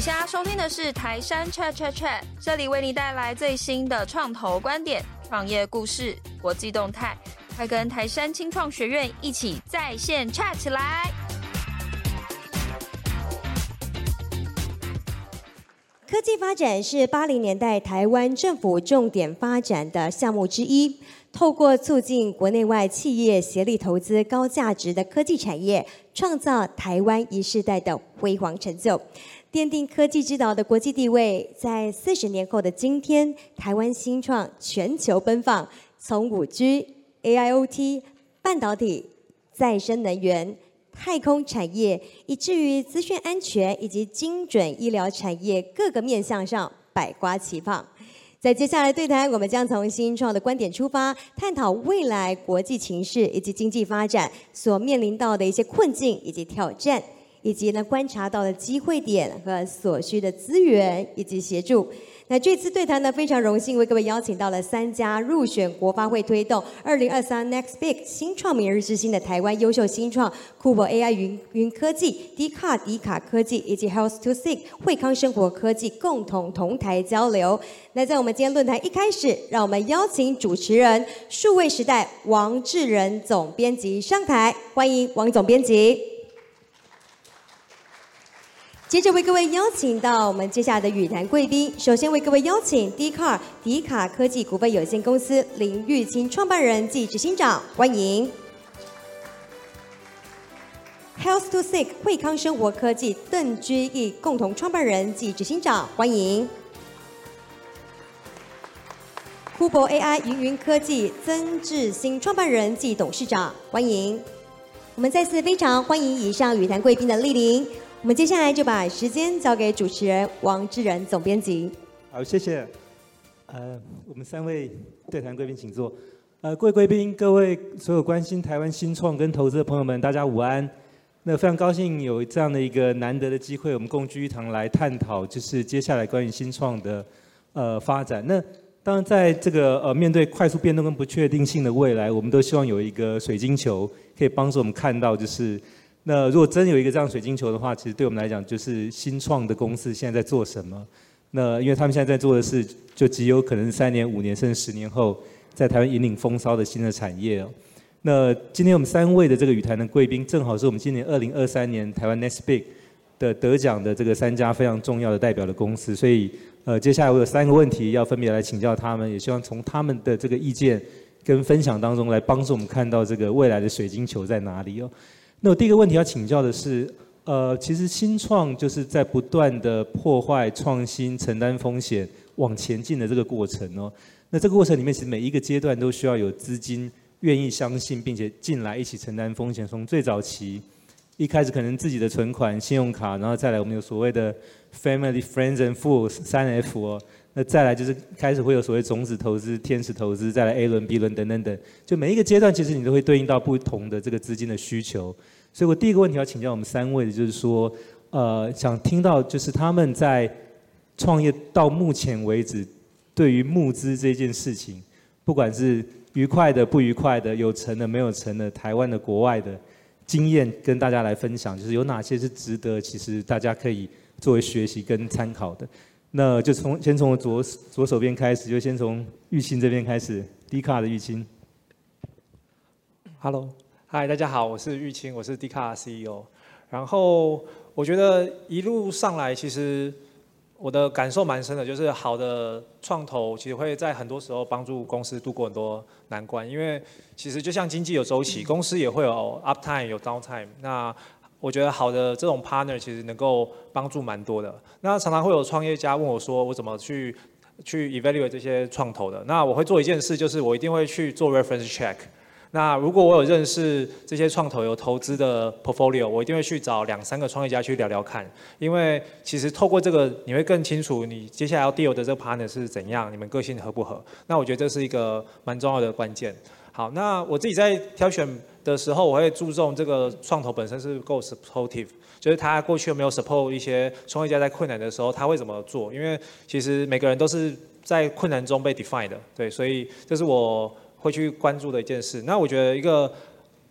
现在收听的是台山 Chat Chat Chat，这里为你带来最新的创投观点、创业故事、国际动态，快跟台山青创学院一起在线 chat 起来！科技发展是八零年代台湾政府重点发展的项目之一，透过促进国内外企业协力投资高价值的科技产业，创造台湾一世代的辉煌成就，奠定科技之岛的国际地位。在四十年后的今天，台湾新创全球奔放，从五 G、AIoT、半导体、再生能源。太空产业，以至于资讯安全以及精准医疗产业各个面向上百花齐放。在接下来对谈，我们将从新创的观点出发，探讨未来国际情势以及经济发展所面临到的一些困境以及挑战，以及呢观察到的机会点和所需的资源以及协助。那这次对谈呢，非常荣幸为各位邀请到了三家入选国发会推动二零二三 Next Big 新创明日之星的台湾优秀新创酷博 AI 云云科技、迪卡迪卡科技以及 Health to Six 惠康生活科技共同同台交流。那在我们今天论坛一开始，让我们邀请主持人数位时代王志仁总编辑上台，欢迎王总编辑。接着为各位邀请到我们接下来的羽坛贵宾，首先为各位邀请 D-CAR 迪卡科技股份有限公司林玉清创办人暨执行长，欢迎；Health to Six 惠康生活科技邓居易共同创办人暨执行长，欢迎；酷博 AI 云云科技曾志新创办人暨董事长，欢迎。我们再次非常欢迎以上羽坛贵宾的莅临。我们接下来就把时间交给主持人王志仁总编辑。好，谢谢。呃，我们三位对谈贵宾请坐。呃，各位贵宾，各位所有关心台湾新创跟投资的朋友们，大家午安。那非常高兴有这样的一个难得的机会，我们共聚一堂来探讨，就是接下来关于新创的呃发展。那当然，在这个呃面对快速变动跟不确定性的未来，我们都希望有一个水晶球可以帮助我们看到，就是。那如果真有一个这样水晶球的话，其实对我们来讲，就是新创的公司现在在做什么？那因为他们现在在做的事，就极有可能是三年、五年甚至十年后，在台湾引领风骚的新的产业哦。那今天我们三位的这个与谈的贵宾，正好是我们今年二零二三年台湾 Next Big 的得奖的这个三家非常重要的代表的公司，所以呃，接下来我有三个问题要分别来请教他们，也希望从他们的这个意见跟分享当中来帮助我们看到这个未来的水晶球在哪里哦。那我第一个问题要请教的是，呃，其实新创就是在不断的破坏、创新、承担风险、往前进的这个过程哦。那这个过程里面，其实每一个阶段都需要有资金愿意相信，并且进来一起承担风险。从最早期一开始，可能自己的存款、信用卡，然后再来我们有所谓的 Family、Friends and Fools 三 F 哦。那再来就是开始会有所谓种子投资、天使投资，再来 A 轮、B 轮等等等，就每一个阶段其实你都会对应到不同的这个资金的需求。所以我第一个问题要请教我们三位的就是说，呃，想听到就是他们在创业到目前为止，对于募资这件事情，不管是愉快的、不愉快的、有成的、没有成的，台湾的、国外的经验，跟大家来分享，就是有哪些是值得其实大家可以作为学习跟参考的。那就从先从左左手边开始，就先从玉清这边开始，D-CAR 的玉清。Hello，嗨，大家好，我是玉清，我是 D-CAR CEO。然后我觉得一路上来，其实我的感受蛮深的，就是好的创投其实会在很多时候帮助公司度过很多难关，因为其实就像经济有周期，公司也会有 up time 有 down time。那我觉得好的这种 partner 其实能够帮助蛮多的。那常常会有创业家问我说，我怎么去去 evaluate 这些创投的？那我会做一件事，就是我一定会去做 reference check。那如果我有认识这些创投有投资的 portfolio，我一定会去找两三个创业家去聊聊看。因为其实透过这个，你会更清楚你接下来要 deal 的这个 partner 是怎样，你们个性合不合？那我觉得这是一个蛮重要的关键。好，那我自己在挑选的时候，我会注重这个创投本身是够 supportive，就是他过去有没有 support 一些创业家在困难的时候，他会怎么做？因为其实每个人都是在困难中被 define 的，对，所以这是我会去关注的一件事。那我觉得一个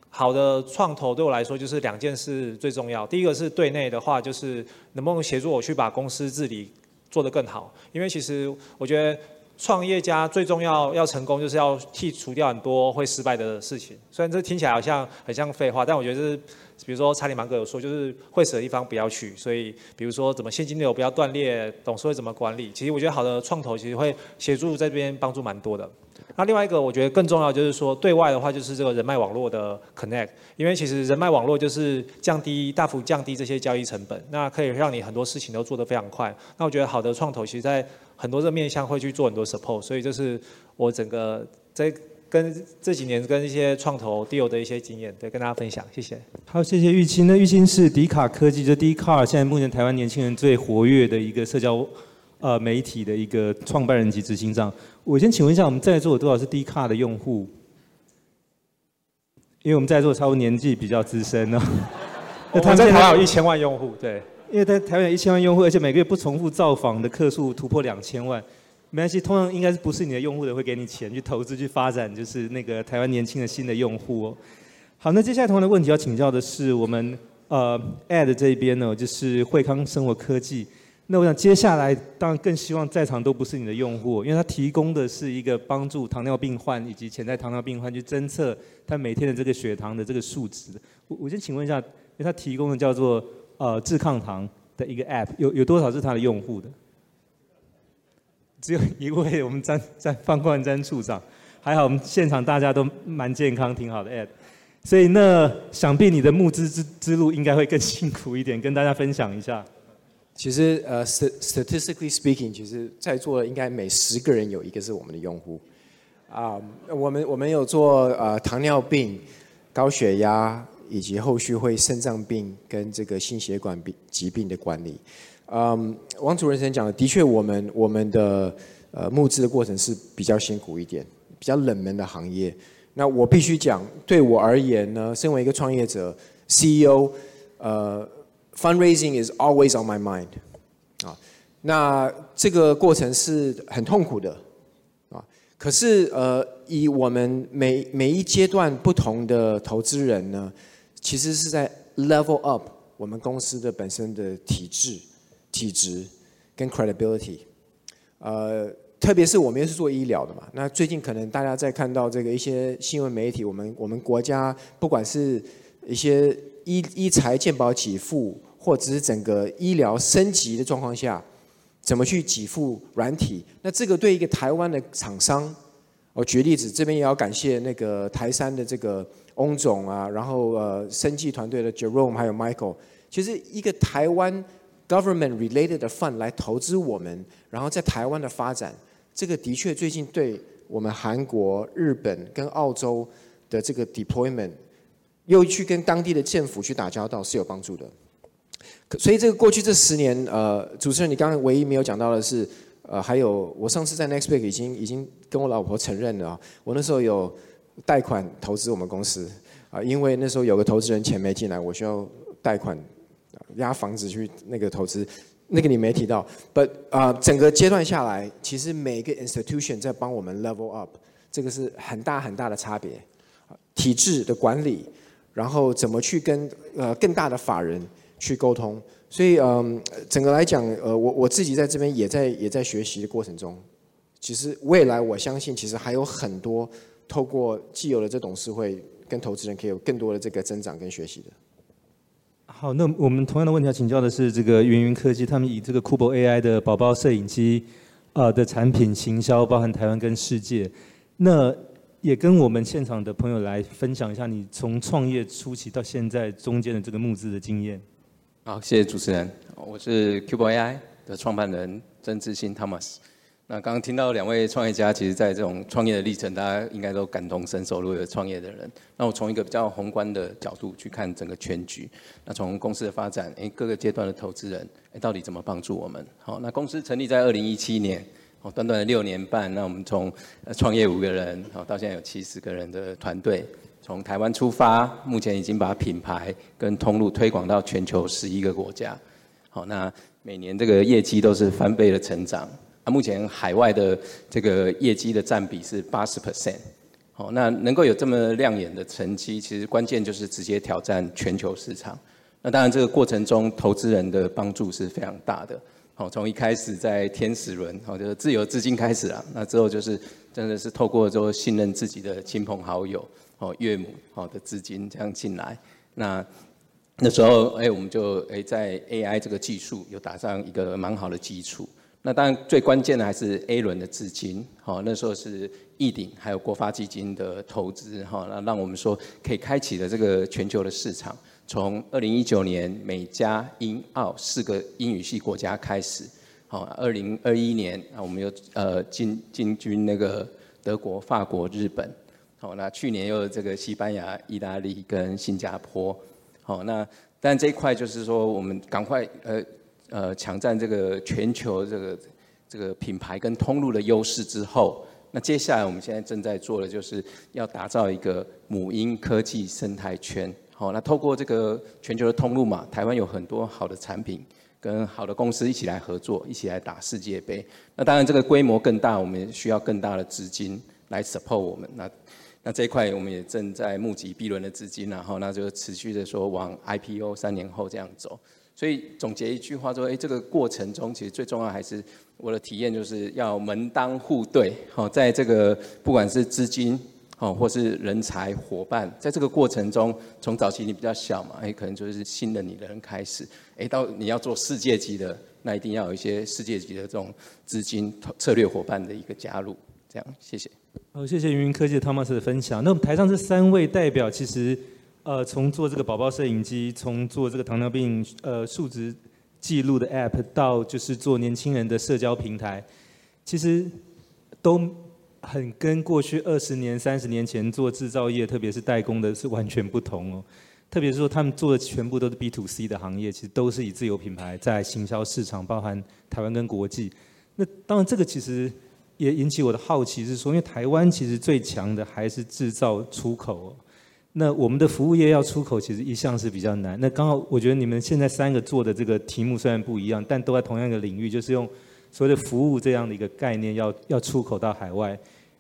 好的创投对我来说就是两件事最重要。第一个是对内的话，就是能不能协助我去把公司治理做得更好。因为其实我觉得创业家最重要要成功，就是要剔除掉很多会失败的事情。虽然这听起来好像很像废话，但我觉得是，比如说查理芒格有说，就是会死的地方不要去。所以比如说怎么现金流不要断裂，董事会怎么管理，其实我觉得好的创投其实会协助这边帮助蛮多的。那另外一个，我觉得更重要就是说，对外的话就是这个人脉网络的 connect，因为其实人脉网络就是降低大幅降低这些交易成本，那可以让你很多事情都做得非常快。那我觉得好的创投其实在很多这面向会去做很多 support，所以这是我整个在跟这几年跟一些创投 deal 的一些经验，对，跟大家分享，谢谢。好，谢谢玉清。那玉清是迪卡科技，就 Dcard，现在目前台湾年轻人最活跃的一个社交。呃，媒体的一个创办人及执行长，我先请问一下，我们在座有多少是 Dcard 的用户？因为我们在座差不多年纪比较资深哦。那他们在台湾有一千万用户，对，因为在台湾有一千万用户，而且每个月不重复造访的客数突破两千万，没关系，通常应该是不是你的用户的会给你钱去投资去发展，就是那个台湾年轻的新的用户哦。好，那接下来同样的问题要请教的是我们呃 Ad 这一边呢，就是惠康生活科技。那我想接下来当然更希望在场都不是你的用户，因为他提供的是一个帮助糖尿病患以及潜在糖尿病患去侦测他每天的这个血糖的这个数值。我我先请问一下，因为他提供的叫做呃致抗糖的一个 App，有有多少是他的用户的？只有一位，我们詹詹方冠詹处长，还好我们现场大家都蛮健康，挺好的 App。所以那想必你的募资之之路应该会更辛苦一点，跟大家分享一下。其实呃，statistically speaking，其实在座的应该每十个人有一个是我们的用户。啊、我们我们有做呃糖尿病、高血压以及后续会肾脏病跟这个心血管病疾病的管理。嗯、王主任先讲的，的确我们我们的呃募资的过程是比较辛苦一点，比较冷门的行业。那我必须讲，对我而言呢，身为一个创业者，CEO，呃。Fundraising is always on my mind，啊，那这个过程是很痛苦的，啊，可是呃，以我们每每一阶段不同的投资人呢，其实是在 level up 我们公司的本身的体制、体质跟 credibility，呃，特别是我们又是做医疗的嘛，那最近可能大家在看到这个一些新闻媒体，我们我们国家不管是一些医医财健保给付。或者是整个医疗升级的状况下，怎么去给付软体？那这个对一个台湾的厂商，我举例子，这边也要感谢那个台山的这个翁总啊，然后呃，生技团队的 Jerome 还有 Michael，其实一个台湾 government related 的 fund 来投资我们，然后在台湾的发展，这个的确最近对我们韩国、日本跟澳洲的这个 deployment，又去跟当地的政府去打交道是有帮助的。所以这个过去这十年，呃，主持人你刚刚唯一没有讲到的是，呃，还有我上次在 Nextbig 已经已经跟我老婆承认了，我那时候有贷款投资我们公司，啊、因为那时候有个投资人钱没进来，我需要贷款押房子去那个投资，那个你没提到，but 啊、呃，整个阶段下来，其实每个 institution 在帮我们 level up，这个是很大很大的差别，体制的管理，然后怎么去跟呃更大的法人。去沟通，所以嗯，整个来讲，呃，我我自己在这边也在也在学习的过程中，其实未来我相信，其实还有很多透过既有的这董事会跟投资人，可以有更多的这个增长跟学习的。好，那我们同样的问题要请教的是这个云云科技，他们以这个 Kubo AI 的宝宝摄影机，呃的产品行销，包含台湾跟世界，那也跟我们现场的朋友来分享一下，你从创业初期到现在中间的这个募资的经验。好，谢谢主持人。我是 Kubo AI 的创办人曾志新 Thomas。那刚刚听到两位创业家，其实在这种创业的历程，大家应该都感同身受。如果有创业的人，那我从一个比较宏观的角度去看整个全局。那从公司的发展，诶，各个阶段的投资人，诶，到底怎么帮助我们？好，那公司成立在二零一七年，哦，短短的六年半，那我们从创业五个人，好，到现在有七十个人的团队。从台湾出发，目前已经把品牌跟通路推广到全球十一个国家。好，那每年这个业绩都是翻倍的成长。啊，目前海外的这个业绩的占比是八十 percent。好，那能够有这么亮眼的成绩，其实关键就是直接挑战全球市场。那当然，这个过程中投资人的帮助是非常大的。好，从一开始在天使轮，好，就是自有资金开始啊。那之后就是真的是透过说信任自己的亲朋好友、哦岳母、好的资金这样进来。那那时候，哎，我们就哎在 AI 这个技术有打上一个蛮好的基础。那当然最关键的还是 A 轮的资金，好，那时候是亿鼎还有国发基金的投资，哈，那让我们说可以开启了这个全球的市场。从二零一九年美加英澳四个英语系国家开始，好，二零二一年啊，我们又呃进进军那个德国、法国、日本，好，那去年又有这个西班牙、意大利跟新加坡，好，那但这一块就是说我们赶快呃呃抢占这个全球这个这个品牌跟通路的优势之后，那接下来我们现在正在做的就是要打造一个母婴科技生态圈。好，那透过这个全球的通路嘛，台湾有很多好的产品跟好的公司一起来合作，一起来打世界杯。那当然这个规模更大，我们需要更大的资金来 support 我们。那那这一块我们也正在募集 B 轮的资金，然后那就持续的说往 IPO 三年后这样走。所以总结一句话说，哎，这个过程中其实最重要还是我的体验就是要门当户对。好，在这个不管是资金。哦，或是人才伙伴，在这个过程中，从早期你比较小嘛，哎，可能就是信任你的人开始，哎，到你要做世界级的，那一定要有一些世界级的这种资金策略伙伴的一个加入，这样，谢谢。好，谢谢云云科技的 Thomas 的分享。那我们台上这三位代表，其实呃，从做这个宝宝摄影机，从做这个糖尿病呃数值记录的 App，到就是做年轻人的社交平台，其实都。很跟过去二十年、三十年前做制造业，特别是代工的，是完全不同哦。特别是说，他们做的全部都是 B to C 的行业，其实都是以自有品牌在行销市场，包含台湾跟国际。那当然，这个其实也引起我的好奇，是说，因为台湾其实最强的还是制造出口。那我们的服务业要出口，其实一向是比较难。那刚好，我觉得你们现在三个做的这个题目虽然不一样，但都在同样一个领域，就是用。所谓的服务这样的一个概念要，要出口到海外，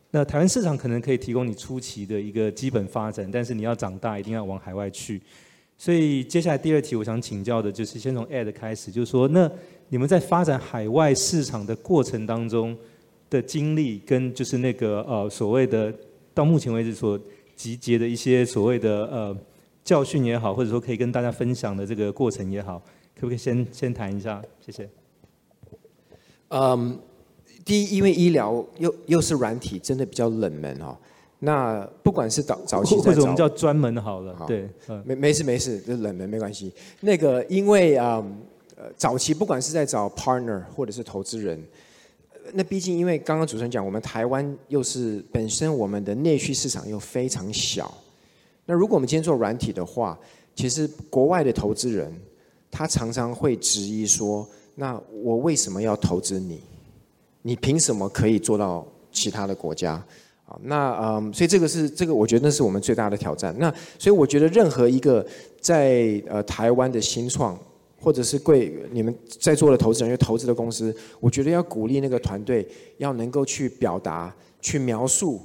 那台湾市场可能可以提供你初期的一个基本发展，但是你要长大，一定要往海外去。所以接下来第二题，我想请教的就是先从 Ed 开始，就是说，那你们在发展海外市场的过程当中的经历，跟就是那个呃所谓的到目前为止所集结的一些所谓的呃教训也好，或者说可以跟大家分享的这个过程也好，可不可以先先谈一下？谢谢。嗯，um, 第一，因为医疗又又是软体，真的比较冷门哦。那不管是早早期在，或者我们叫专门好了，好对，没没事没事，就冷门没关系。那个因为啊，呃，早期不管是在找 partner 或者是投资人，那毕竟因为刚刚主持人讲，我们台湾又是本身我们的内需市场又非常小。那如果我们今天做软体的话，其实国外的投资人他常常会质疑说。那我为什么要投资你？你凭什么可以做到其他的国家？啊，那嗯，所以这个是这个，我觉得那是我们最大的挑战。那所以我觉得任何一个在呃台湾的新创，或者是贵你们在座的投资人，因为投资的公司，我觉得要鼓励那个团队要能够去表达、去描述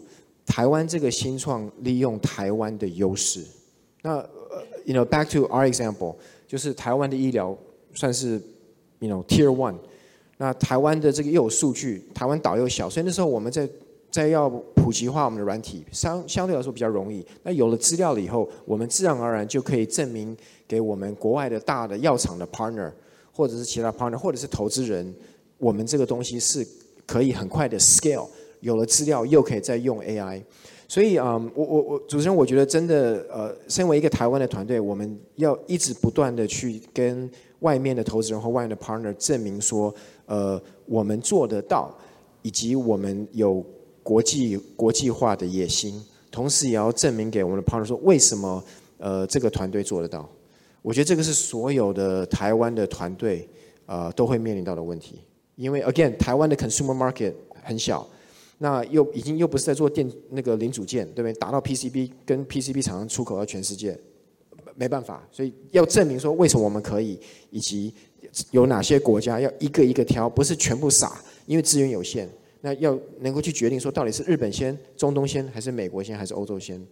台湾这个新创利用台湾的优势。那，you know back to our example，就是台湾的医疗算是。You know, Tier One，那台湾的这个又有数据，台湾岛又小，所以那时候我们在在要普及化我们的软体，相相对来说比较容易。那有了资料了以后，我们自然而然就可以证明给我们国外的大的药厂的 partner，或者是其他 partner，或者是投资人，我们这个东西是可以很快的 scale。有了资料又可以再用 AI，所以啊、嗯，我我我主持人，我觉得真的呃，身为一个台湾的团队，我们要一直不断的去跟。外面的投资人或外面的 partner 证明说，呃，我们做得到，以及我们有国际国际化的野心，同时也要证明给我们的 partner 说，为什么呃这个团队做得到？我觉得这个是所有的台湾的团队呃都会面临到的问题，因为 again 台湾的 consumer market 很小，那又已经又不是在做电那个零组件，对不对？打到 PCB 跟 PCB 厂商出口到全世界。没办法，所以要证明说为什么我们可以，以及有哪些国家要一个一个挑，不是全部撒，因为资源有限。那要能够去决定说到底是日本先、中东先，还是美国先，还是欧洲先，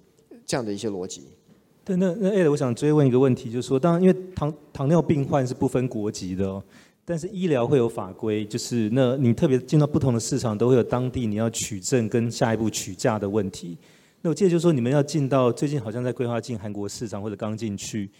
这样的一些逻辑。对，那那 Ed，我想追问一个问题，就是说，当然因为糖糖尿病患是不分国籍的哦，但是医疗会有法规，就是那你特别进到不同的市场，都会有当地你要取证跟下一步取价的问题。那我记得就是说，你们要进到最近好像在规划进韩国市场，或者刚进去，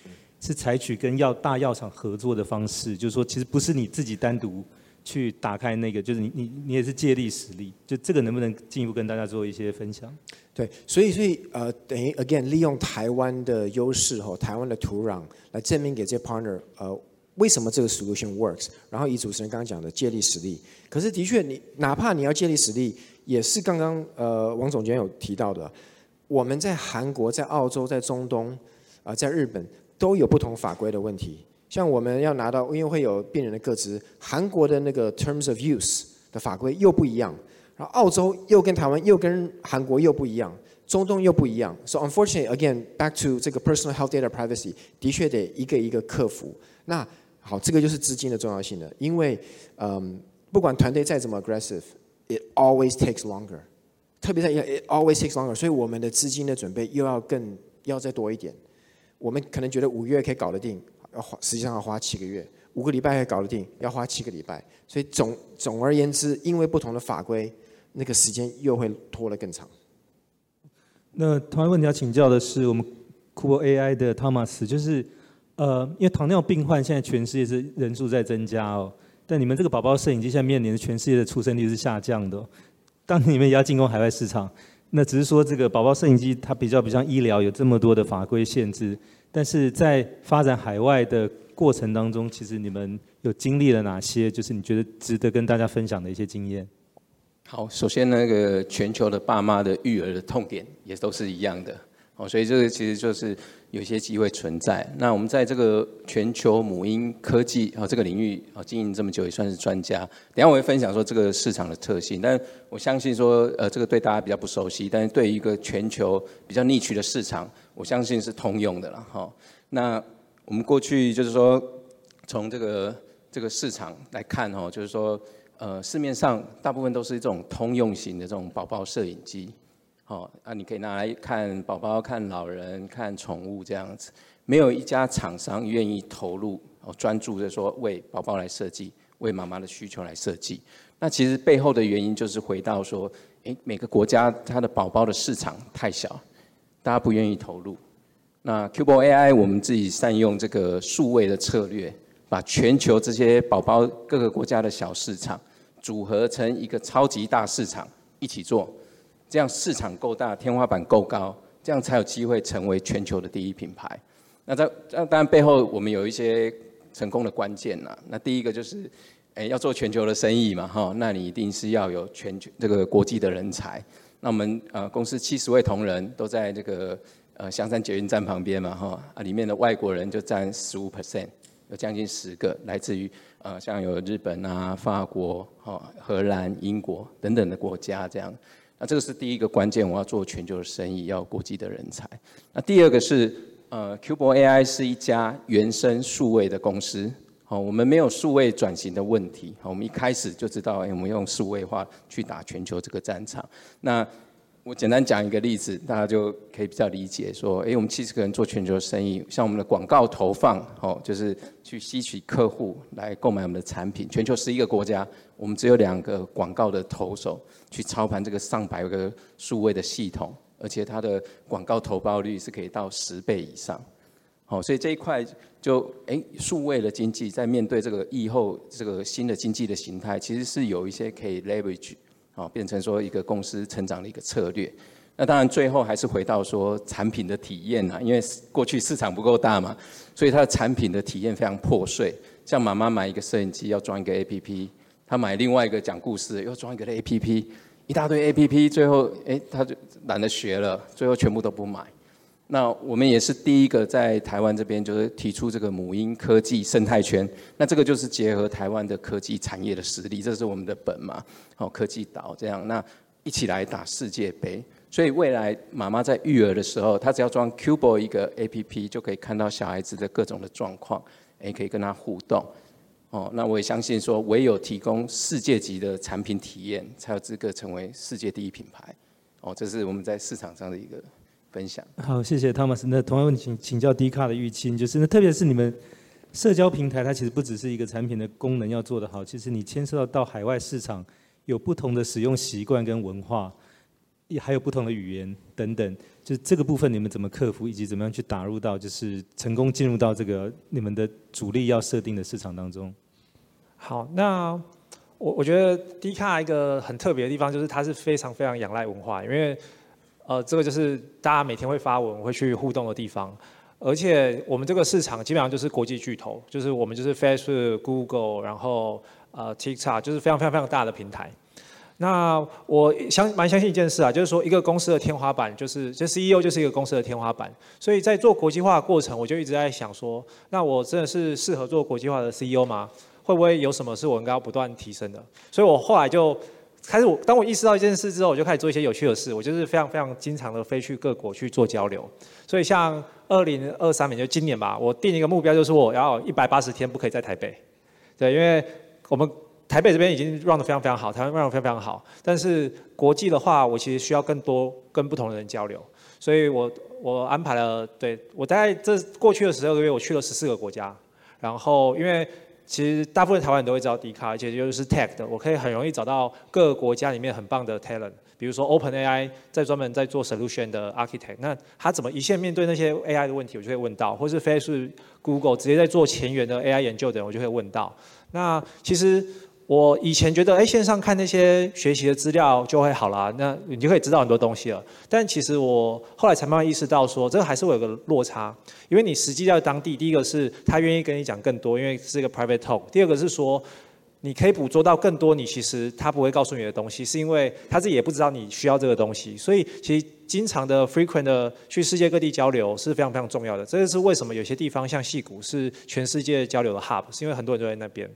是采取跟药大药厂合作的方式，就是说其实不是你自己单独。去打开那个，就是你你你也是借力使力，就这个能不能进一步跟大家做一些分享？对，所以所以呃，等于 again 利用台湾的优势吼，台湾的土壤来证明给这些 partner，呃，为什么这个 solution works？然后以主持人刚刚讲的借力使力，可是的确你哪怕你要借力使力，也是刚刚呃王总监有提到的，我们在韩国、在澳洲、在中东啊、呃，在日本都有不同法规的问题。像我们要拿到，因为会有病人的个资，韩国的那个 terms of use 的法规又不一样，然后澳洲又跟台湾又跟韩国又不一样，中东又不一样。So unfortunately, again, back to 这个 personal health data privacy，的确得一个一个克服。那好，这个就是资金的重要性了，因为嗯，不管团队再怎么 aggressive，it always takes longer。特别在 it always takes longer，所以我们的资金的准备又要更要再多一点。我们可能觉得五月可以搞得定。要花，实际上要花七个月，五个礼拜还搞得定，要花七个礼拜。所以总总而言之，因为不同的法规，那个时间又会拖得更长。那同样问题要请教的是，我们 Kubo AI 的 Thomas，就是呃，因为糖尿病患现在全世界是人数在增加哦，但你们这个宝宝摄影机现在面临的全世界的出生率是下降的。当你们也要进攻海外市场，那只是说这个宝宝摄影机它比较不像医疗有这么多的法规限制。但是在发展海外的过程当中，其实你们有经历了哪些？就是你觉得值得跟大家分享的一些经验。好，首先那个全球的爸妈的育儿的痛点也都是一样的。哦，所以这个其实就是有些机会存在。那我们在这个全球母婴科技啊这个领域啊经营这么久，也算是专家。等下我会分享说这个市场的特性，但我相信说呃这个对大家比较不熟悉，但是对于一个全球比较逆趋的市场，我相信是通用的了哈。那我们过去就是说从这个这个市场来看哈，就是说呃市面上大部分都是这种通用型的这种宝宝摄影机。哦，啊，你可以拿来看宝宝、看老人、看宠物这样子，没有一家厂商愿意投入哦，专注的说为宝宝来设计，为妈妈的需求来设计。那其实背后的原因就是回到说，诶，每个国家它的宝宝的市场太小，大家不愿意投入。那 Cubo AI 我们自己善用这个数位的策略，把全球这些宝宝各个国家的小市场组合成一个超级大市场一起做。这样市场够大，天花板够高，这样才有机会成为全球的第一品牌。那在这当然背后我们有一些成功的关键呐。那第一个就是，诶，要做全球的生意嘛，哈，那你一定是要有全球这个国际的人才。那我们呃公司七十位同仁都在这个呃香山捷运站旁边嘛，哈啊里面的外国人就占十五 percent，有将近十个来自于呃像有日本啊、法国、哈荷兰、英国等等的国家这样。那这个是第一个关键，我要做全球的生意，要国际的人才。那第二个是，呃，Cubo AI 是一家原生数位的公司，好，我们没有数位转型的问题，好，我们一开始就知道，哎，我们用数位化去打全球这个战场。那我简单讲一个例子，大家就可以比较理解说，诶，我们七十个人做全球生意，像我们的广告投放，哦，就是去吸取客户来购买我们的产品。全球十一个国家，我们只有两个广告的投手去操盘这个上百个数位的系统，而且它的广告投报率是可以到十倍以上。好，所以这一块就，诶，数位的经济在面对这个疫后这个新的经济的形态，其实是有一些可以 leverage。好，变成说一个公司成长的一个策略。那当然最后还是回到说产品的体验啊，因为过去市场不够大嘛，所以它的产品的体验非常破碎。像妈妈买一个摄影机要装一个 APP，她买另外一个讲故事要装一个 APP，一大堆 APP，最后诶，她就懒得学了，最后全部都不买。那我们也是第一个在台湾这边，就是提出这个母婴科技生态圈。那这个就是结合台湾的科技产业的实力，这是我们的本嘛。好，科技岛这样，那一起来打世界杯。所以未来妈妈在育儿的时候，她只要装 Cubo 一个 APP，就可以看到小孩子的各种的状况，也可以跟他互动。哦，那我也相信说，唯有提供世界级的产品体验，才有资格成为世界第一品牌。哦，这是我们在市场上的一个分享。好，谢谢 Thomas。那同样问题请请教 Dcard 的玉清，就是那特别是你们社交平台，它其实不只是一个产品的功能要做得好，其实你牵涉到到海外市场有不同的使用习惯跟文化，也还有不同的语言等等，就是这个部分你们怎么克服，以及怎么样去打入到就是成功进入到这个你们的主力要设定的市场当中？好，那。我我觉得 Dcard 一个很特别的地方就是它是非常非常仰赖文化，因为呃这个就是大家每天会发文会去互动的地方，而且我们这个市场基本上就是国际巨头，就是我们就是 Facebook、Google，然后呃 TikTok 就是非常非常非常大的平台。那我相蛮相信一件事啊，就是说一个公司的天花板就是这 CEO 就是一个公司的天花板，所以在做国际化的过程，我就一直在想说，那我真的是适合做国际化的 CEO 吗？会不会有什么是我应该要不断提升的？所以我后来就开始，我当我意识到一件事之后，我就开始做一些有趣的事。我就是非常非常经常的飞去各国去做交流。所以像二零二三年就今年吧，我定一个目标，就是我要一百八十天不可以在台北。对，因为我们台北这边已经 run 得非常非常好，台湾 run 得非常非常好。但是国际的话，我其实需要更多跟不同的人交流。所以我我安排了，对，我大概这过去的十二个月，我去了十四个国家。然后因为其实大部分台湾人都会知道 d 卡而且就是 tech 的，我可以很容易找到各个国家里面很棒的 talent。比如说 OpenAI 在专门在做 solution 的 architect，那他怎么一线面对那些 AI 的问题，我就会问到；或是 Facebook、Google 直接在做前沿的 AI 研究的人，我就会问到。那其实。我以前觉得，哎，线上看那些学习的资料就会好了，那你就可以知道很多东西了。但其实我后来才慢慢意识到说，说这个还是会有个落差，因为你实际在当地，第一个是他愿意跟你讲更多，因为是一个 private talk；第二个是说，你可以捕捉到更多你其实他不会告诉你的东西，是因为他自己也不知道你需要这个东西。所以其实经常的 frequent 的去世界各地交流是非常非常重要的。这就是为什么有些地方像矽谷是全世界交流的 hub，是因为很多人都在那边。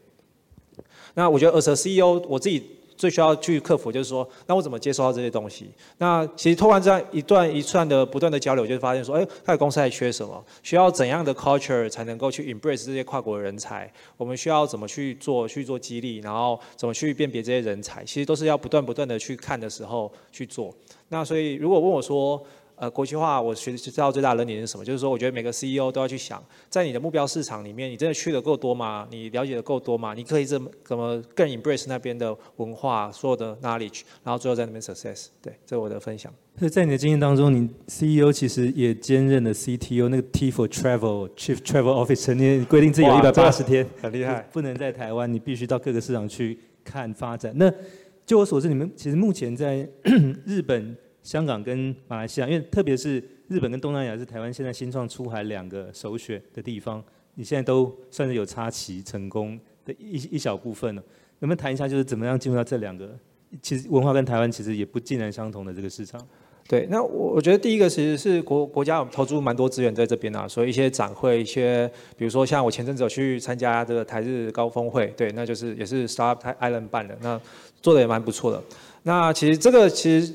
那我觉得，as a CEO，我自己最需要去克服，就是说，那我怎么接收到这些东西？那其实通过这样一段一串的不断的交流，就会发现说，哎，他的公司还缺什么？需要怎样的 culture 才能够去 embrace 这些跨国人才？我们需要怎么去做去做激励？然后怎么去辨别这些人才？其实都是要不断不断的去看的时候去做。那所以，如果问我说，呃，国际化我学知道最大的点是什么？就是说，我觉得每个 CEO 都要去想，在你的目标市场里面，你真的去的够多吗？你了解的够多吗？你可以怎么怎么更 embrace 那边的文化，所有的 knowledge，然后最后在那边 success。对，这是我的分享。所以在你的经验当中，你 CEO 其实也兼任了 CTO，那个 T for Travel Chief Travel Officer，你规定自己有一百八十天，很厉害，不能在台湾，你必须到各个市场去看发展。那就我所知，你们其实目前在 日本。香港跟马来西亚，因为特别是日本跟东南亚是台湾现在新创出海两个首选的地方，你现在都算是有插旗成功的一一小部分了。能不能谈一下，就是怎么样进入到这两个，其实文化跟台湾其实也不尽然相同的这个市场？对，那我我觉得第一个其实是国国家有投注蛮多资源在这边啊，所以一些展会，一些比如说像我前阵子有去参加这个台日高峰会，对，那就是也是 Startup Island 办的，那做的也蛮不错的。那其实这个其实。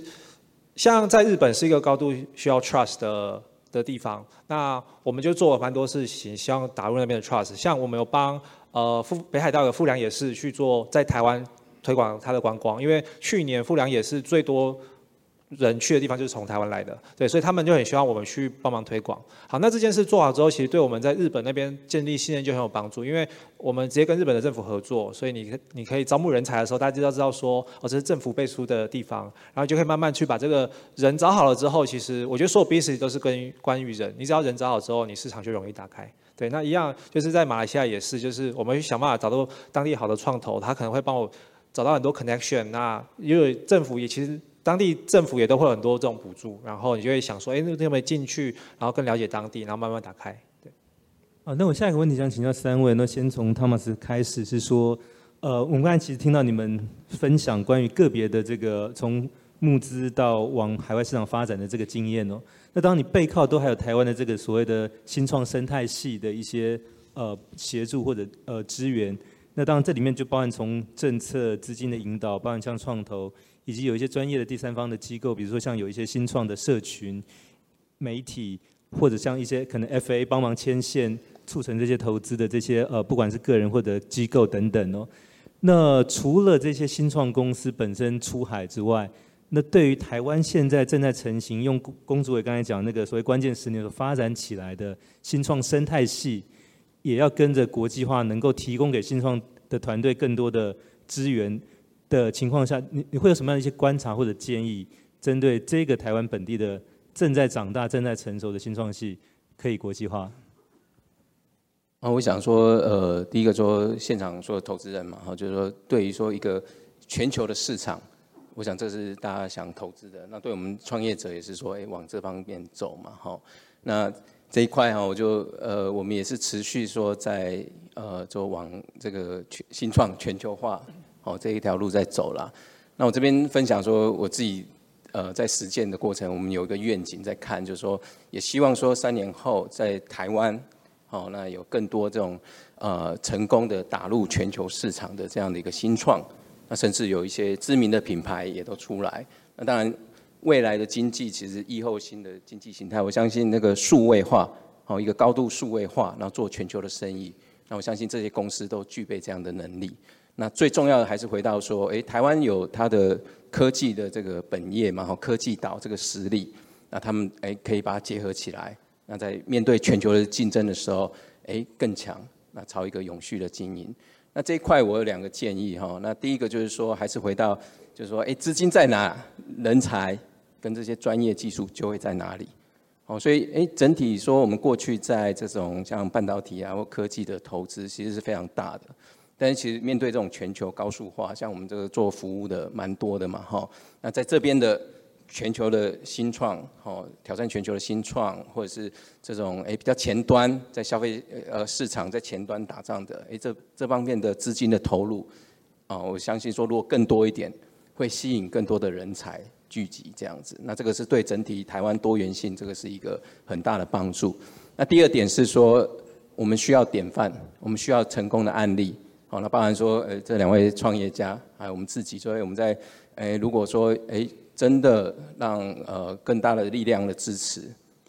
像在日本是一个高度需要 trust 的的地方，那我们就做了蛮多事情，希望打入那边的 trust。像我们有帮呃富北海道的富良野市去做在台湾推广它的观光，因为去年富良野市最多。人去的地方就是从台湾来的，对，所以他们就很希望我们去帮忙推广。好，那这件事做好之后，其实对我们在日本那边建立信任就很有帮助，因为我们直接跟日本的政府合作，所以你你可以招募人才的时候，大家就要知道说，哦，这是政府背书的地方，然后就可以慢慢去把这个人找好了之后，其实我觉得所有 business 都是跟关于人，你只要人找好之后，你市场就容易打开。对，那一样就是在马来西亚也是，就是我们去想办法找到当地好的创投，他可能会帮我找到很多 connection，那因为政府也其实。当地政府也都会有很多这种补助，然后你就会想说，哎，那有没有进去，然后更了解当地，然后慢慢打开。对。啊，那我下一个问题想请教三位，那先从汤马斯开始，是说，呃，我们刚才其实听到你们分享关于个别的这个从募资到往海外市场发展的这个经验哦。那当你背靠都还有台湾的这个所谓的新创生态系的一些呃协助或者呃支援，那当然这里面就包含从政策资金的引导，包含像创投。以及有一些专业的第三方的机构，比如说像有一些新创的社群、媒体，或者像一些可能 FA 帮忙牵线促成这些投资的这些呃，不管是个人或者机构等等哦。那除了这些新创公司本身出海之外，那对于台湾现在正在成型，用龚主委刚才讲那个所谓关键十年所发展起来的新创生态系，也要跟着国际化，能够提供给新创的团队更多的资源的情况下，你你会有什么样的一些观察或者建议，针对这个台湾本地的正在长大、正在成熟的新创系可以国际化？啊，我想说，呃，第一个说现场说投资人嘛，哈，就是说对于说一个全球的市场。我想这是大家想投资的，那对我们创业者也是说，哎，往这方面走嘛，哈。那这一块哈，我就呃，我们也是持续说在呃，就往这个全新创全球化，哦，这一条路在走了。那我这边分享说，我自己呃在实践的过程，我们有一个愿景在看，就是说，也希望说三年后在台湾，哦，那有更多这种呃成功的打入全球市场的这样的一个新创。那甚至有一些知名的品牌也都出来。那当然，未来的经济其实疫后新的经济形态，我相信那个数位化，好一个高度数位化，然后做全球的生意。那我相信这些公司都具备这样的能力。那最重要的还是回到说，哎，台湾有它的科技的这个本业嘛，哈，科技岛这个实力，那他们哎可以把它结合起来。那在面对全球的竞争的时候，哎更强，那朝一个永续的经营。那这一块我有两个建议哈，那第一个就是说，还是回到，就是说，哎，资金在哪，人才跟这些专业技术就会在哪里，哦，所以哎，整体说我们过去在这种像半导体啊或科技的投资其实是非常大的，但是其实面对这种全球高速化，像我们这个做服务的蛮多的嘛哈，那在这边的。全球的新创，哦，挑战全球的新创，或者是这种诶比较前端在消费呃市场在前端打仗的，诶这这方面的资金的投入，啊，我相信说如果更多一点，会吸引更多的人才聚集这样子，那这个是对整体台湾多元性这个是一个很大的帮助。那第二点是说，我们需要典范，我们需要成功的案例，好，那包含说呃这两位创业家，还有我们自己，所以我们在诶如果说诶。真的让呃更大的力量的支持，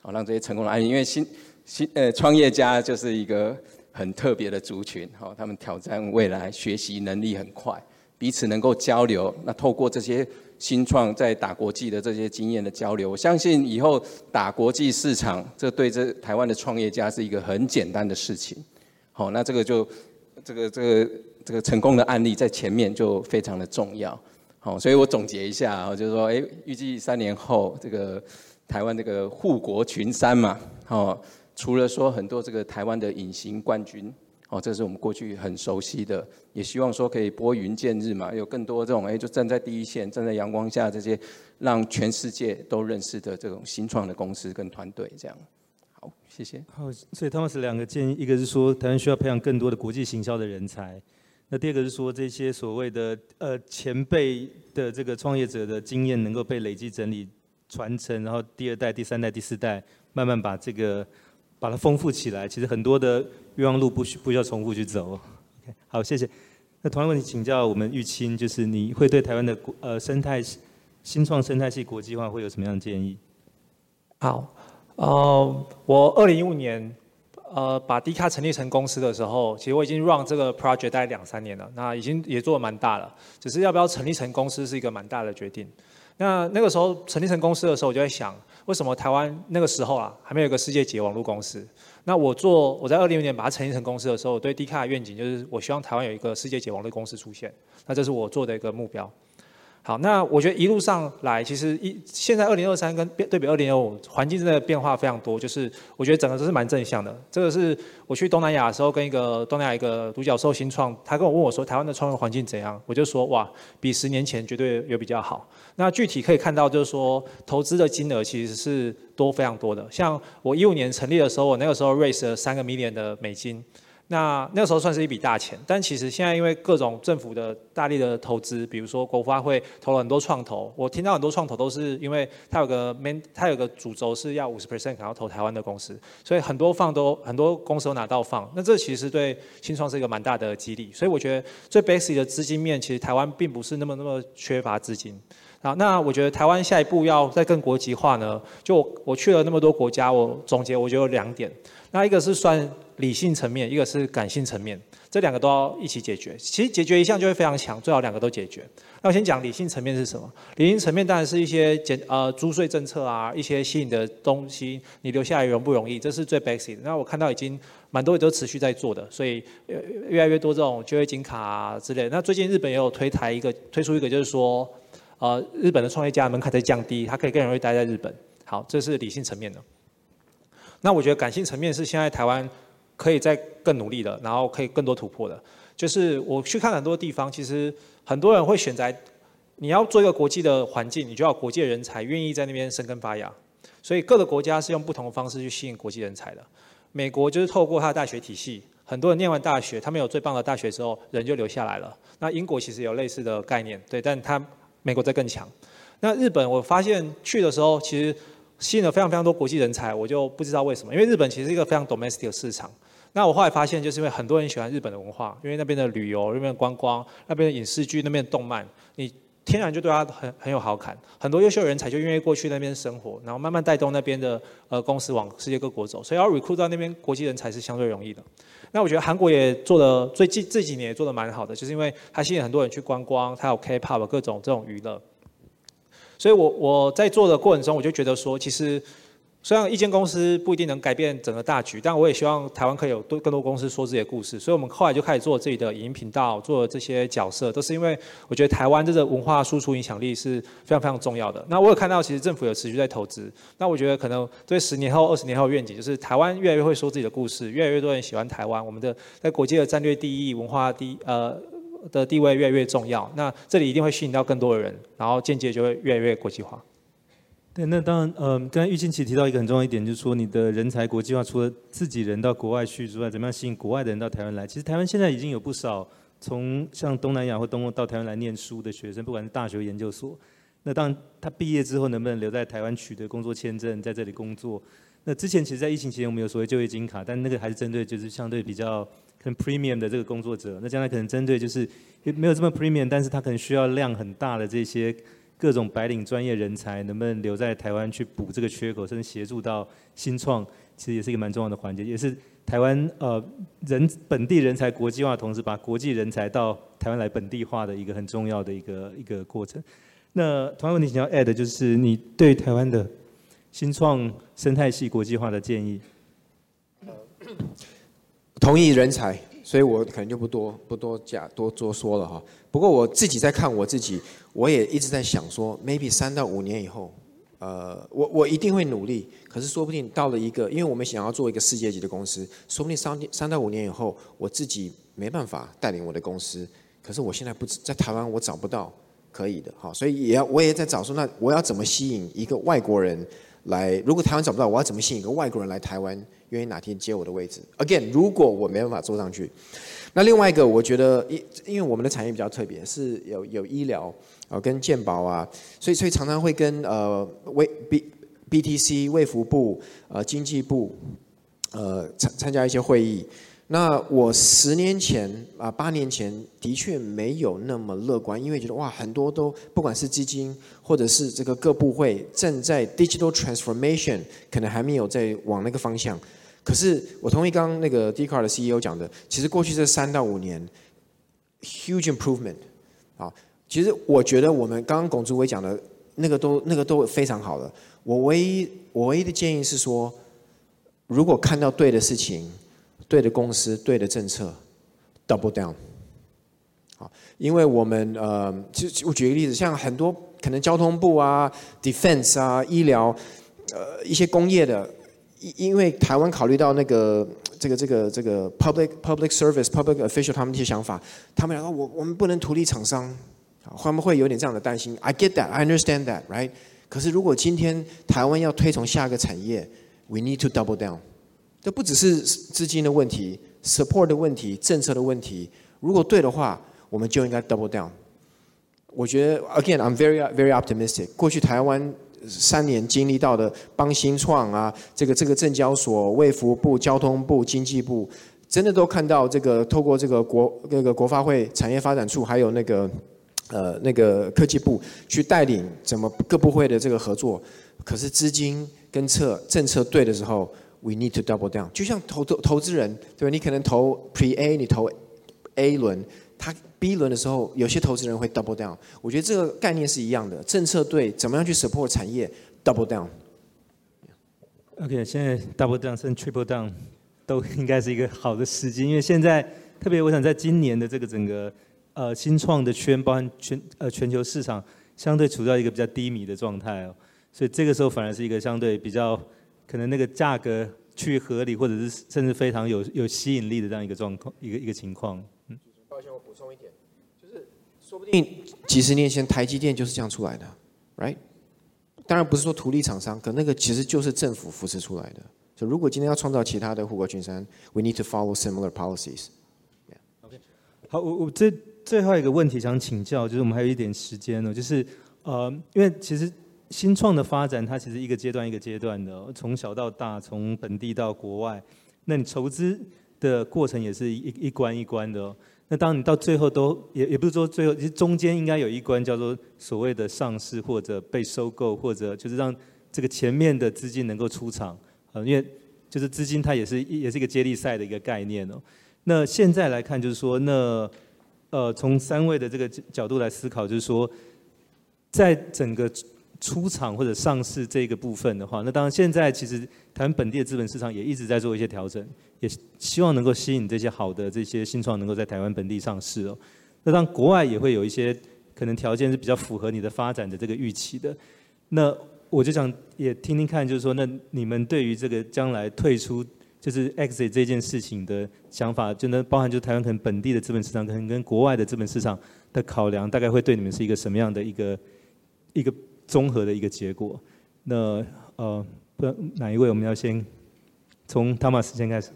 好让这些成功的案例，因为新新呃创业家就是一个很特别的族群，好，他们挑战未来，学习能力很快，彼此能够交流。那透过这些新创在打国际的这些经验的交流，我相信以后打国际市场，这对这台湾的创业家是一个很简单的事情。好，那这个就这个这个这个成功的案例在前面就非常的重要。好，所以我总结一下啊，就是说，哎，预计三年后，这个台湾这个护国群山嘛，哦，除了说很多这个台湾的隐形冠军，哦，这是我们过去很熟悉的，也希望说可以拨云见日嘛，有更多这种，哎，就站在第一线，站在阳光下这些，让全世界都认识的这种新创的公司跟团队，这样。好，谢谢。好，所以汤玛斯两个建议，一个是说台湾需要培养更多的国际行销的人才。那第二个是说，这些所谓的呃前辈的这个创业者的经验能够被累积整理传承，然后第二代、第三代、第四代慢慢把这个把它丰富起来。其实很多的冤枉路不需不需要重复去走。OK，好，谢谢。那同样问题请教我们玉清，就是你会对台湾的呃生态新创生态系国际化会有什么样的建议？好，呃，我二零一五年。呃，把 D 卡成立成公司的时候，其实我已经 run 这个 project 大概两三年了，那已经也做的蛮大了。只是要不要成立成公司是一个蛮大的决定。那那个时候成立成公司的时候，我就在想，为什么台湾那个时候啊，还没有一个世界级网络公司？那我做我在二零一五年把它成立成公司的时候，我对 D 卡的愿景就是，我希望台湾有一个世界级网络公司出现。那这是我做的一个目标。好，那我觉得一路上来，其实一现在二零二三跟对比二零二五，环境真的变化非常多。就是我觉得整个都是蛮正向的。这个是我去东南亚的时候，跟一个东南亚一个独角兽新创，他跟我问我说，台湾的创业环境怎样？我就说哇，比十年前绝对有比较好。那具体可以看到，就是说投资的金额其实是多非常多的。像我一五年成立的时候，我那个时候 raise 了三个 million 的美金。那那个时候算是一笔大钱，但其实现在因为各种政府的大力的投资，比如说国发会投了很多创投，我听到很多创投都是因为它有个 main，它有个主轴是要五十 percent 可能要投台湾的公司，所以很多放都很多公司都拿到放，那这其实对新创是一个蛮大的激励，所以我觉得最 basic 的资金面，其实台湾并不是那么那么缺乏资金。啊，那我觉得台湾下一步要再更国际化呢，就我去了那么多国家，我总结我觉得有两点，那一个是算。理性层面，一个是感性层面，这两个都要一起解决。其实解决一项就会非常强，最好两个都解决。那我先讲理性层面是什么？理性层面当然是一些减呃租税政策啊，一些吸引的东西，你留下来容不容易？这是最 basic。那我看到已经蛮多也都持续在做的，所以越来越多这种就业金卡啊之类。那最近日本也有推台一个推出一个，就是说呃日本的创业家门槛在降低，他可以更容易待在日本。好，这是理性层面的。那我觉得感性层面是现在台湾可以再更努力的，然后可以更多突破的。就是我去看很多地方，其实。很多人会选择，你要做一个国际的环境，你就要国际人才愿意在那边生根发芽。所以各个国家是用不同的方式去吸引国际人才的。美国就是透过它的大学体系，很多人念完大学，他们有最棒的大学之后，人就留下来了。那英国其实有类似的概念，对，但它美国在更强。那日本我发现去的时候，其实吸引了非常非常多国际人才，我就不知道为什么，因为日本其实是一个非常 domestic 的市场。那我后来发现，就是因为很多人喜欢日本的文化，因为那边的旅游、那边的观光、那边的影视剧、那边的动漫，你天然就对他很很有好感。很多优秀人才就愿意过去那边生活，然后慢慢带动那边的呃公司往世界各国走。所以要 recruit 到那边国际人才是相对容易的。那我觉得韩国也做的最近这几年也做的蛮好的，就是因为它吸引很多人去观光，它有 K-pop 各种这种娱乐。所以我我在做的过程中，我就觉得说，其实。虽然一间公司不一定能改变整个大局，但我也希望台湾可以有多更多公司说自己的故事。所以我们后来就开始做自己的影音频道，做这些角色，都是因为我觉得台湾这个文化输出影响力是非常非常重要的。那我有看到，其实政府有持续在投资。那我觉得可能对十年后、二十年后愿景，就是台湾越来越会说自己的故事，越来越多人喜欢台湾，我们的在国际的战略第一、文化第一呃的地位越来越重要。那这里一定会吸引到更多的人，然后间接就会越来越国际化。对，那当然，嗯，刚才玉清其实提到一个很重要一点，就是说你的人才国际化，除了自己人到国外去之外，怎么样吸引国外的人到台湾来？其实台湾现在已经有不少从像东南亚或东欧到台湾来念书的学生，不管是大学研究所。那当，他毕业之后能不能留在台湾取得工作签证，在这里工作？那之前其实，在疫情期间我们有所谓就业金卡，但那个还是针对就是相对比较可能 premium 的这个工作者。那将来可能针对就是没有这么 premium，但是他可能需要量很大的这些。各种白领专业人才能不能留在台湾去补这个缺口，甚至协助到新创，其实也是一个蛮重要的环节，也是台湾呃人本地人才国际化同时，把国际人才到台湾来本地化的一个很重要的一个一个过程。那同样问题想要 add 就是你对台湾的新创生态系国际化的建议？同意人才。所以我可能就不多不多讲多多说了哈。不过我自己在看我自己，我也一直在想说，maybe 三到五年以后，呃，我我一定会努力。可是说不定到了一个，因为我们想要做一个世界级的公司，说不定三三到五年以后，我自己没办法带领我的公司。可是我现在不知在台湾，我找不到可以的哈。所以也要我也在找说，那我要怎么吸引一个外国人来？如果台湾找不到，我要怎么吸引一个外国人来台湾？愿意哪天接我的位置？Again，如果我没办法坐上去，那另外一个，我觉得因因为我们的产业比较特别，是有有医疗啊跟健保啊，所以所以常常会跟呃卫 B BTC 卫福部呃经济部呃参参加一些会议。那我十年前啊八年前的确没有那么乐观，因为觉得哇很多都不管是基金或者是这个各部会正在 digital transformation，可能还没有在往那个方向。可是我同意刚刚那个 d c a r 的 CEO 讲的，其实过去这三到五年，huge improvement，啊，其实我觉得我们刚刚龚志伟讲的那个都那个都非常好了。我唯一我唯一的建议是说，如果看到对的事情、对的公司、对的政策，double down，好，因为我们呃，就我举个例子，像很多可能交通部啊、defense 啊、医疗，呃，一些工业的。因因为台湾考虑到那个这个这个这个 public public service public official 他们一些想法，他们讲说我我们不能图利厂商，他们会有点这样的担心。I get that, I understand that, right？可是如果今天台湾要推崇下一个产业，we need to double down。这不只是资金的问题，support 的问题，政策的问题。如果对的话，我们就应该 double down。我觉得 again, I'm very very optimistic。过去台湾。三年经历到的帮新创啊，这个这个证交所、卫福部、交通部、经济部，真的都看到这个透过这个国那个国发会产业发展处，还有那个呃那个科技部去带领怎么各部会的这个合作。可是资金跟策政策对的时候，we need to double down。就像投投投资人，对吧？你可能投 Pre A，你投 A 轮，他 B 轮的时候，有些投资人会 double down。我觉得这个概念是一样的，政策对怎么样去 support 产业 double down。OK，现在 double down 甚至 triple down 都应该是一个好的时机，因为现在特别我想在今年的这个整个呃新创的圈，包含全呃全球市场，相对处在一个比较低迷的状态哦，所以这个时候反而是一个相对比较可能那个价格去合理，或者是甚至非常有有吸引力的这样一个状况，一个一个情况。嗯，抱歉，我补充一点，就是说不定几十年前台积电就是这样出来的，right？当然不是说图利厂商，可那个其实就是政府扶持出来的。所以如果今天要创造其他的护国群山，we need to follow similar policies。OK，好，我我这最后一个问题想请教，就是我们还有一点时间呢，就是呃，因为其实新创的发展，它其实一个阶段一个阶段的，从小到大，从本地到国外，那你筹资的过程也是一一关一关的哦。那当你到最后都也也不是说最后，其实中间应该有一关叫做所谓的上市或者被收购，或者就是让这个前面的资金能够出场，呃，因为就是资金它也是也是一个接力赛的一个概念哦。那现在来看就是说，那呃从三位的这个角度来思考，就是说在整个。出厂或者上市这个部分的话，那当然现在其实台湾本地的资本市场也一直在做一些调整，也希望能够吸引这些好的这些新创能够在台湾本地上市哦。那当然国外也会有一些可能条件是比较符合你的发展的这个预期的。那我就想也听听看，就是说那你们对于这个将来退出就是 exit 这件事情的想法，就能包含就台湾可能本地的资本市场可能跟国外的资本市场的考量，大概会对你们是一个什么样的一个一个？综合的一个结果，那呃，不哪一位我们要先从汤马斯先开始。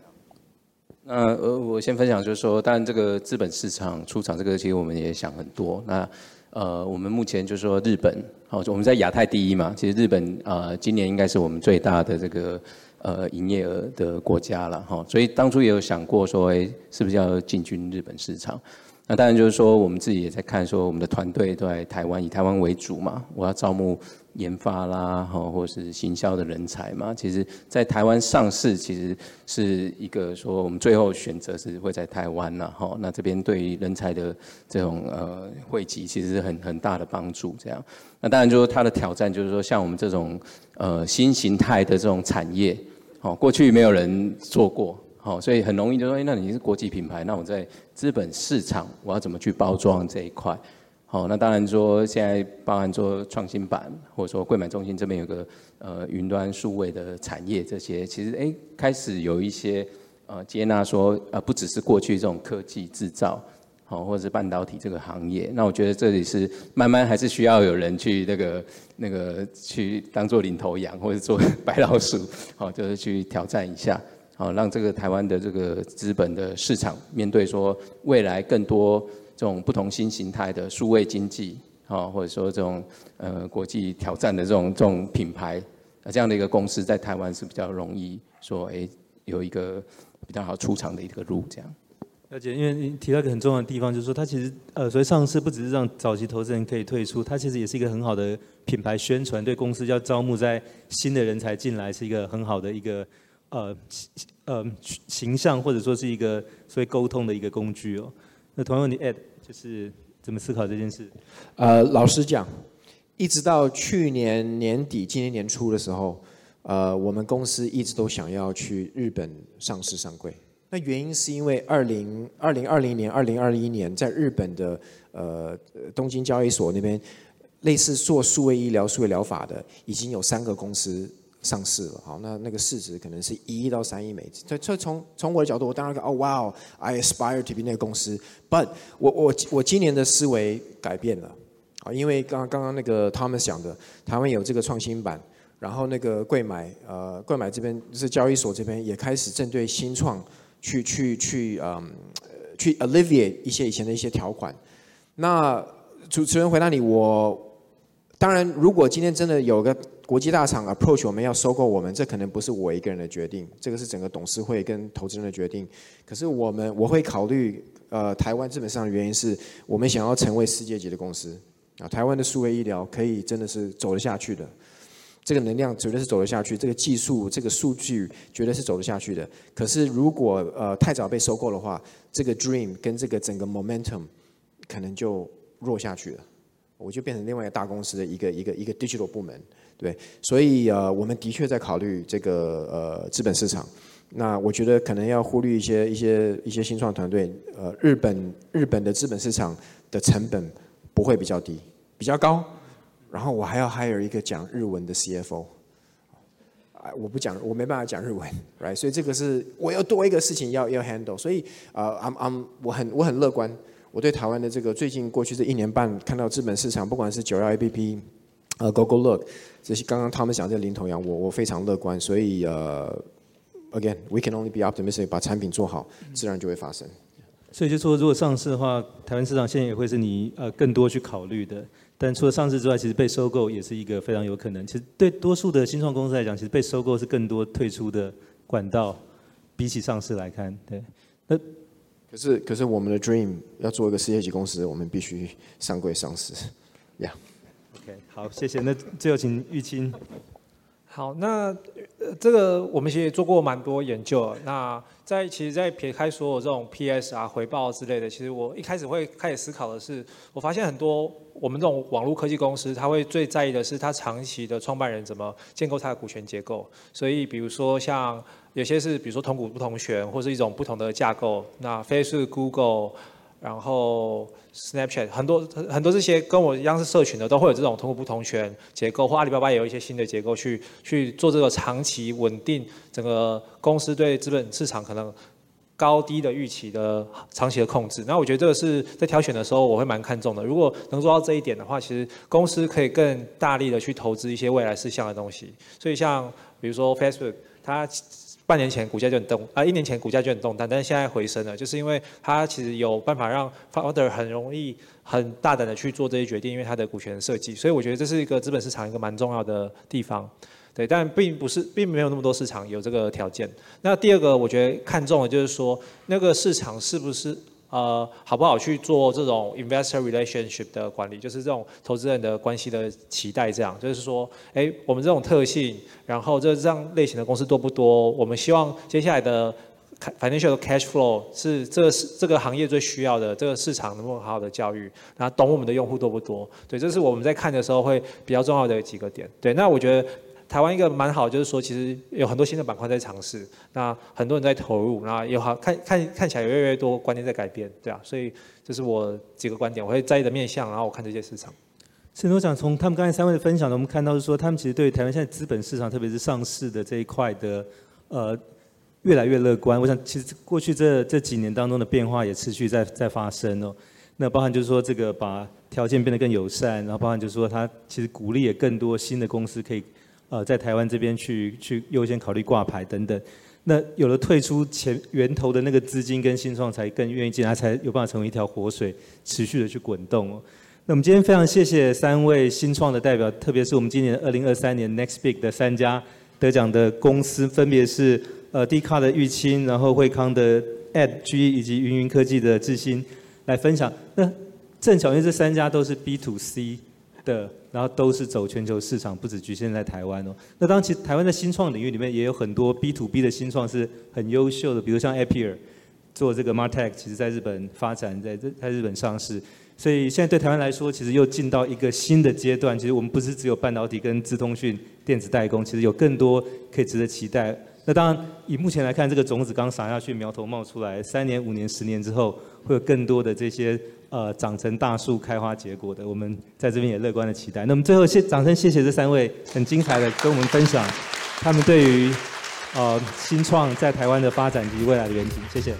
那呃，我先分享就是说，当然这个资本市场出场这个，其实我们也想很多。那呃，我们目前就是说日本，好，我们在亚太第一嘛，其实日本呃，今年应该是我们最大的这个呃营业额的国家了哈。所以当初也有想过说，哎，是不是要进军日本市场？那当然就是说，我们自己也在看，说我们的团队都在台湾，以台湾为主嘛。我要招募研发啦，哈，或者是行销的人才嘛。其实，在台湾上市，其实是一个说我们最后选择是会在台湾了，哈。那这边对于人才的这种呃汇集，其实是很很大的帮助。这样，那当然就是它的挑战，就是说像我们这种呃新形态的这种产业，好，过去没有人做过。好，所以很容易就说，哎，那你是国际品牌，那我在资本市场我要怎么去包装这一块？好，那当然说现在包含做创新板，或者说柜买中心这边有个呃云端数位的产业，这些其实哎开始有一些呃接纳说呃不只是过去这种科技制造，好或者是半导体这个行业，那我觉得这里是慢慢还是需要有人去那个那个去当做领头羊，或者做 白老鼠，好就是去挑战一下。好，让这个台湾的这个资本的市场面对说未来更多这种不同新形态的数位经济，啊，或者说这种呃国际挑战的这种这种品牌，这样的一个公司在台湾是比较容易说，哎，有一个比较好出场的一个路这样。了解，因为你提到一个很重要的地方，就是说它其实呃，所以上市不只是让早期投资人可以退出，它其实也是一个很好的品牌宣传，对公司要招募在新的人才进来是一个很好的一个。呃，呃，形象或者说是一个所谓沟通的一个工具哦。那同样，你 Ed 就是怎么思考这件事？呃，老实讲，一直到去年年底、今年年初的时候，呃，我们公司一直都想要去日本上市上柜。那原因是因为二零二零二零年、二零二一年在日本的呃东京交易所那边，类似做数位医疗、数位疗法的，已经有三个公司。上市了，好，那那个市值可能是一亿到三亿美金。所以，从从我的角度，我当然说，哦，哇哦，I aspire to be 那个公司。But 我我我今年的思维改变了，啊，因为刚刚刚那个 Thomas 讲的，台湾有这个创新板，然后那个贵买，呃，贵买这边是交易所这边也开始针对新创去去去嗯，去 alleviate 一些以前的一些条款。那主持人回答你，我当然如果今天真的有个。国际大厂 approach 我们要收购我们，这可能不是我一个人的决定，这个是整个董事会跟投资人的决定。可是我们我会考虑，呃，台湾资本上的原因是我们想要成为世界级的公司啊，台湾的数位医疗可以真的是走得下去的。这个能量绝对是走得下去，这个技术、这个数据绝对是走得下去的。可是如果呃太早被收购的话，这个 dream 跟这个整个 momentum 可能就弱下去了，我就变成另外一个大公司的一个一个一个 digital 部门。对，所以呃我们的确在考虑这个呃资本市场。那我觉得可能要忽略一些一些一些新创团队。呃，日本日本的资本市场的成本不会比较低，比较高。然后我还要 hire 一个讲日文的 CFO，啊，我不讲，我没办法讲日文，right？所以这个是我要多一个事情要要 handle。所以啊，I'm I'm 我很我很乐观，我对台湾的这个最近过去这一年半看到资本市场，不管是九幺 APP，呃，Gogolook，这是刚刚他们讲这个领头羊，我我非常乐观。所以呃，again，we can only be optimistic，把产品做好，自然就会发生。所以就说，如果上市的话，台湾市场现在也会是你呃更多去考虑的。但除了上市之外，其实被收购也是一个非常有可能。其实对多数的新创公司来讲，其实被收购是更多退出的管道，比起上市来看，对。那可是可是我们的 dream 要做一个世界级公司，我们必须上柜上市，呀、yeah.。好，谢谢。那最后请玉清。好，那这个我们其实也做过蛮多研究。那在其实，在撇开所有这种 PS 啊回报之类的，其实我一开始会开始思考的是，我发现很多我们这种网络科技公司，他会最在意的是他长期的创办人怎么建构他的股权结构。所以，比如说像有些是，比如说同股不同权，或是一种不同的架构。那 Facebook、Google。然后 Snapchat 很多很多这些跟我一样是社群的，都会有这种同股不同权结构，或阿里巴巴也有一些新的结构去去做这个长期稳定整个公司对资本市场可能高低的预期的长期的控制。那我觉得这个是在挑选的时候我会蛮看重的。如果能做到这一点的话，其实公司可以更大力的去投资一些未来事项的东西。所以像比如说 Facebook，它。半年前股价就很动啊，一年前股价就很动荡，但是现在回升了，就是因为它其实有办法让 founder 很容易、很大胆的去做这些决定，因为它的股权设计，所以我觉得这是一个资本市场一个蛮重要的地方，对，但并不是，并没有那么多市场有这个条件。那第二个我觉得看重的就是说，那个市场是不是？呃，好不好去做这种 investor relationship 的管理，就是这种投资人的关系的期待，这样就是说，哎，我们这种特性，然后这这样类型的公司多不多？我们希望接下来的 financial cash flow 是这个是这个行业最需要的，这个市场能不能好好的教育，然后懂我们的用户多不多？对，这是我们在看的时候会比较重要的几个点。对，那我觉得。台湾一个蛮好，就是说其实有很多新的板块在尝试，那很多人在投入，那有好看看看起来有越来越多观念在改变，对啊，所以这是我几个观点，我会在意的面向，然后我看这些市场。所以我想从他们刚才三位的分享呢，我们看到是说他们其实对台湾现在资本市场，特别是上市的这一块的，呃，越来越乐观。我想其实过去这这几年当中的变化也持续在在发生哦。那包含就是说这个把条件变得更友善，然后包含就是说它其实鼓励也更多新的公司可以。呃，在台湾这边去去优先考虑挂牌等等，那有了退出前源头的那个资金跟新创，才更愿意进来，才有办法成为一条活水，持续的去滚动哦。那我们今天非常谢谢三位新创的代表，特别是我们今年二零二三年 Next Big 的三家得奖的公司，分别是呃 d c a r 的玉清，然后惠康的 Edg 以及云云科技的智新来分享。那正巧因为这三家都是 B to C 的。然后都是走全球市场，不只局限在台湾哦。那当，其台湾的新创领域里面也有很多 B to B 的新创是很优秀的，比如像 Appier 做这个 Martech，其实在日本发展，在在日本上市。所以现在对台湾来说，其实又进到一个新的阶段。其实我们不是只有半导体跟资通讯电子代工，其实有更多可以值得期待。那当然，以目前来看，这个种子刚撒下去，苗头冒出来，三年、五年、十年之后，会有更多的这些。呃，长成大树、开花结果的，我们在这边也乐观的期待。那么最后，谢掌声，谢谢这三位很精彩的跟我们分享他们对于呃新创在台湾的发展及未来的愿景。谢谢。